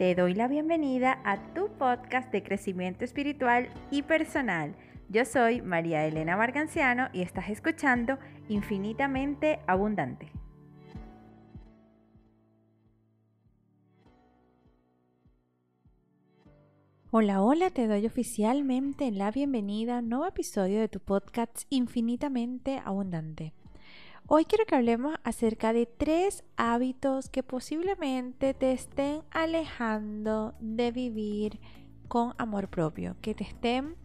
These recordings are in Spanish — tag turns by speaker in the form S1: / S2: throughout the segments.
S1: Te doy la bienvenida a tu podcast de crecimiento espiritual y personal. Yo soy María Elena Marganciano y estás escuchando Infinitamente Abundante. Hola, hola, te doy oficialmente la bienvenida a un nuevo episodio de tu podcast Infinitamente Abundante. Hoy quiero que hablemos acerca de tres hábitos que posiblemente te estén alejando de vivir con amor propio, que te estén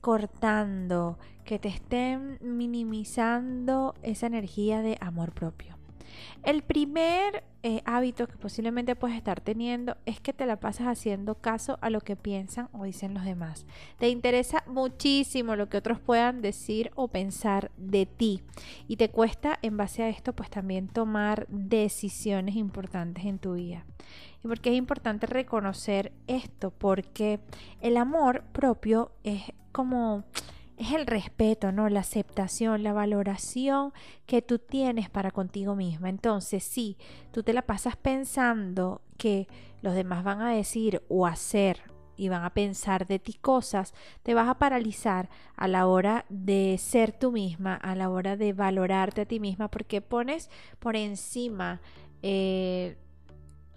S1: cortando, que te estén minimizando esa energía de amor propio. El primer eh, hábito que posiblemente puedes estar teniendo es que te la pasas haciendo caso a lo que piensan o dicen los demás. Te interesa muchísimo lo que otros puedan decir o pensar de ti y te cuesta en base a esto pues también tomar decisiones importantes en tu vida. Y porque es importante reconocer esto, porque el amor propio es como es el respeto, ¿no? La aceptación, la valoración que tú tienes para contigo misma. Entonces, si tú te la pasas pensando que los demás van a decir o hacer y van a pensar de ti cosas, te vas a paralizar a la hora de ser tú misma, a la hora de valorarte a ti misma, porque pones por encima eh,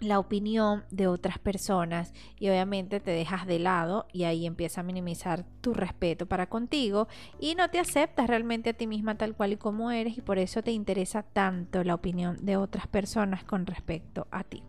S1: la opinión de otras personas y obviamente te dejas de lado y ahí empieza a minimizar tu respeto para contigo y no te aceptas realmente a ti misma tal cual y como eres y por eso te interesa tanto la opinión de otras personas con respecto a ti.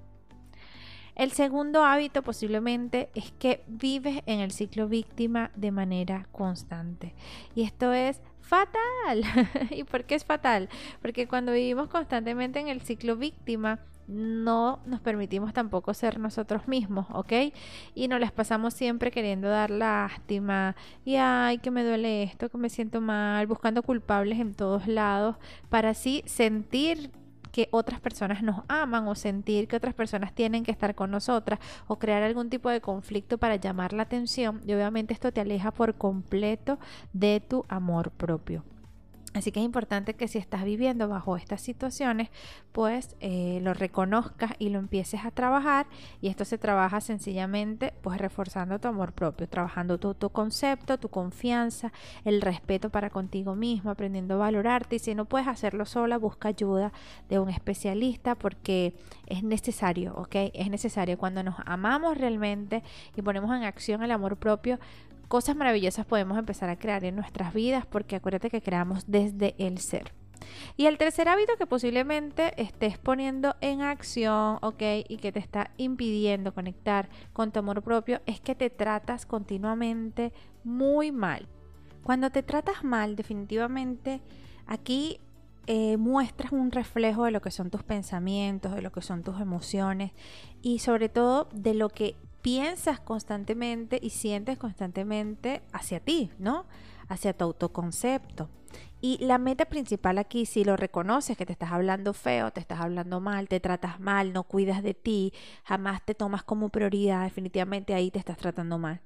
S1: El segundo hábito posiblemente es que vives en el ciclo víctima de manera constante y esto es fatal. ¿Y por qué es fatal? Porque cuando vivimos constantemente en el ciclo víctima, no nos permitimos tampoco ser nosotros mismos, ¿ok? Y nos las pasamos siempre queriendo dar lástima y ay, que me duele esto, que me siento mal, buscando culpables en todos lados para así sentir que otras personas nos aman o sentir que otras personas tienen que estar con nosotras o crear algún tipo de conflicto para llamar la atención y obviamente esto te aleja por completo de tu amor propio. Así que es importante que si estás viviendo bajo estas situaciones, pues eh, lo reconozcas y lo empieces a trabajar. Y esto se trabaja sencillamente, pues reforzando tu amor propio, trabajando tu, tu concepto, tu confianza, el respeto para contigo mismo, aprendiendo a valorarte. Y si no puedes hacerlo sola, busca ayuda de un especialista porque es necesario, ¿ok? Es necesario cuando nos amamos realmente y ponemos en acción el amor propio cosas maravillosas podemos empezar a crear en nuestras vidas porque acuérdate que creamos desde el ser. Y el tercer hábito que posiblemente estés poniendo en acción, ¿ok? Y que te está impidiendo conectar con tu amor propio es que te tratas continuamente muy mal. Cuando te tratas mal, definitivamente aquí eh, muestras un reflejo de lo que son tus pensamientos, de lo que son tus emociones y sobre todo de lo que piensas constantemente y sientes constantemente hacia ti, ¿no? Hacia tu autoconcepto. Y la meta principal aquí, si lo reconoces, que te estás hablando feo, te estás hablando mal, te tratas mal, no cuidas de ti, jamás te tomas como prioridad, definitivamente ahí te estás tratando mal.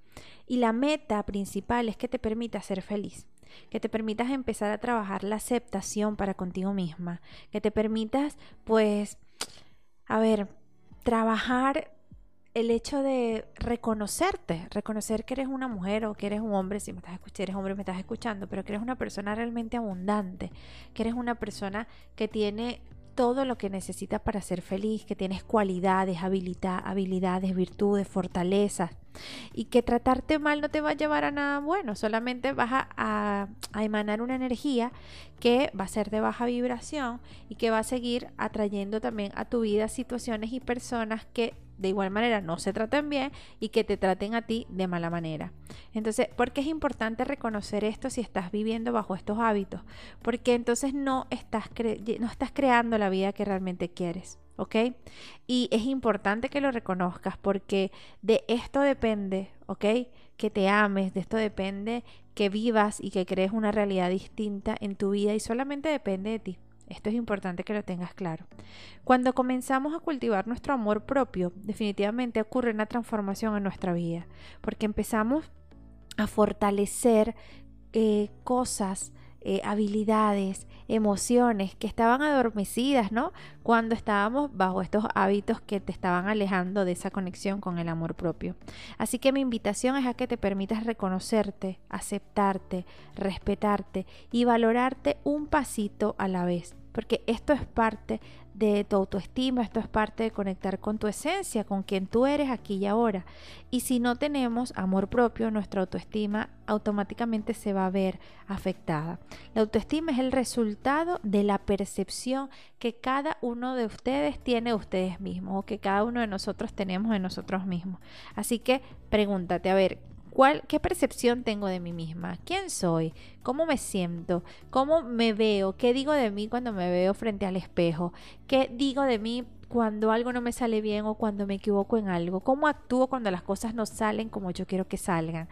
S1: Y la meta principal es que te permita ser feliz, que te permitas empezar a trabajar la aceptación para contigo misma, que te permitas, pues, a ver, trabajar el hecho de reconocerte, reconocer que eres una mujer o que eres un hombre, si me estás escuchando, eres hombre, me estás escuchando, pero que eres una persona realmente abundante, que eres una persona que tiene todo lo que necesitas para ser feliz, que tienes cualidades, habilidades, virtudes, fortalezas, y que tratarte mal no te va a llevar a nada bueno, solamente vas a, a, emanar una energía que va a ser de baja vibración y que va a seguir atrayendo también a tu vida situaciones y personas que de igual manera no se traten bien y que te traten a ti de mala manera. Entonces, ¿por qué es importante reconocer esto si estás viviendo bajo estos hábitos? Porque entonces no estás, no estás creando la vida que realmente quieres. ¿ok? Y es importante que lo reconozcas porque de esto depende, ¿ok? Que te ames, de esto depende que vivas y que crees una realidad distinta en tu vida y solamente depende de ti. Esto es importante que lo tengas claro. Cuando comenzamos a cultivar nuestro amor propio, definitivamente ocurre una transformación en nuestra vida, porque empezamos a fortalecer eh, cosas eh, habilidades, emociones que estaban adormecidas, ¿no? Cuando estábamos bajo estos hábitos que te estaban alejando de esa conexión con el amor propio. Así que mi invitación es a que te permitas reconocerte, aceptarte, respetarte y valorarte un pasito a la vez porque esto es parte de tu autoestima, esto es parte de conectar con tu esencia, con quien tú eres aquí y ahora. Y si no tenemos amor propio, nuestra autoestima automáticamente se va a ver afectada. La autoestima es el resultado de la percepción que cada uno de ustedes tiene de ustedes mismos o que cada uno de nosotros tenemos de nosotros mismos. Así que pregúntate, a ver, ¿Qué percepción tengo de mí misma? ¿Quién soy? ¿Cómo me siento? ¿Cómo me veo? ¿Qué digo de mí cuando me veo frente al espejo? ¿Qué digo de mí cuando algo no me sale bien o cuando me equivoco en algo? ¿Cómo actúo cuando las cosas no salen como yo quiero que salgan?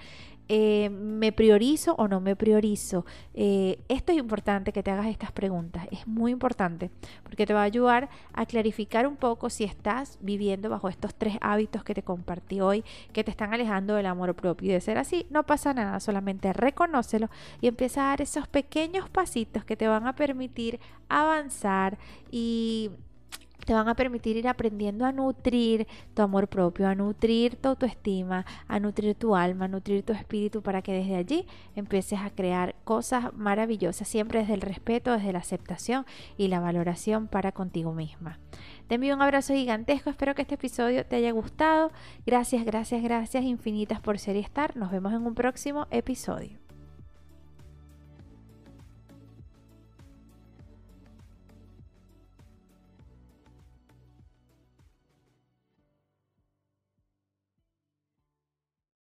S1: Eh, ¿Me priorizo o no me priorizo? Eh, esto es importante que te hagas estas preguntas, es muy importante porque te va a ayudar a clarificar un poco si estás viviendo bajo estos tres hábitos que te compartí hoy que te están alejando del amor propio. Y de ser así, no pasa nada, solamente reconócelo y empieza a dar esos pequeños pasitos que te van a permitir avanzar y te van a permitir ir aprendiendo a nutrir tu amor propio, a nutrir tu autoestima, a nutrir tu alma, a nutrir tu espíritu para que desde allí empieces a crear cosas maravillosas, siempre desde el respeto, desde la aceptación y la valoración para contigo misma. Te envío un abrazo gigantesco, espero que este episodio te haya gustado. Gracias, gracias, gracias infinitas por ser y estar. Nos vemos en un próximo episodio.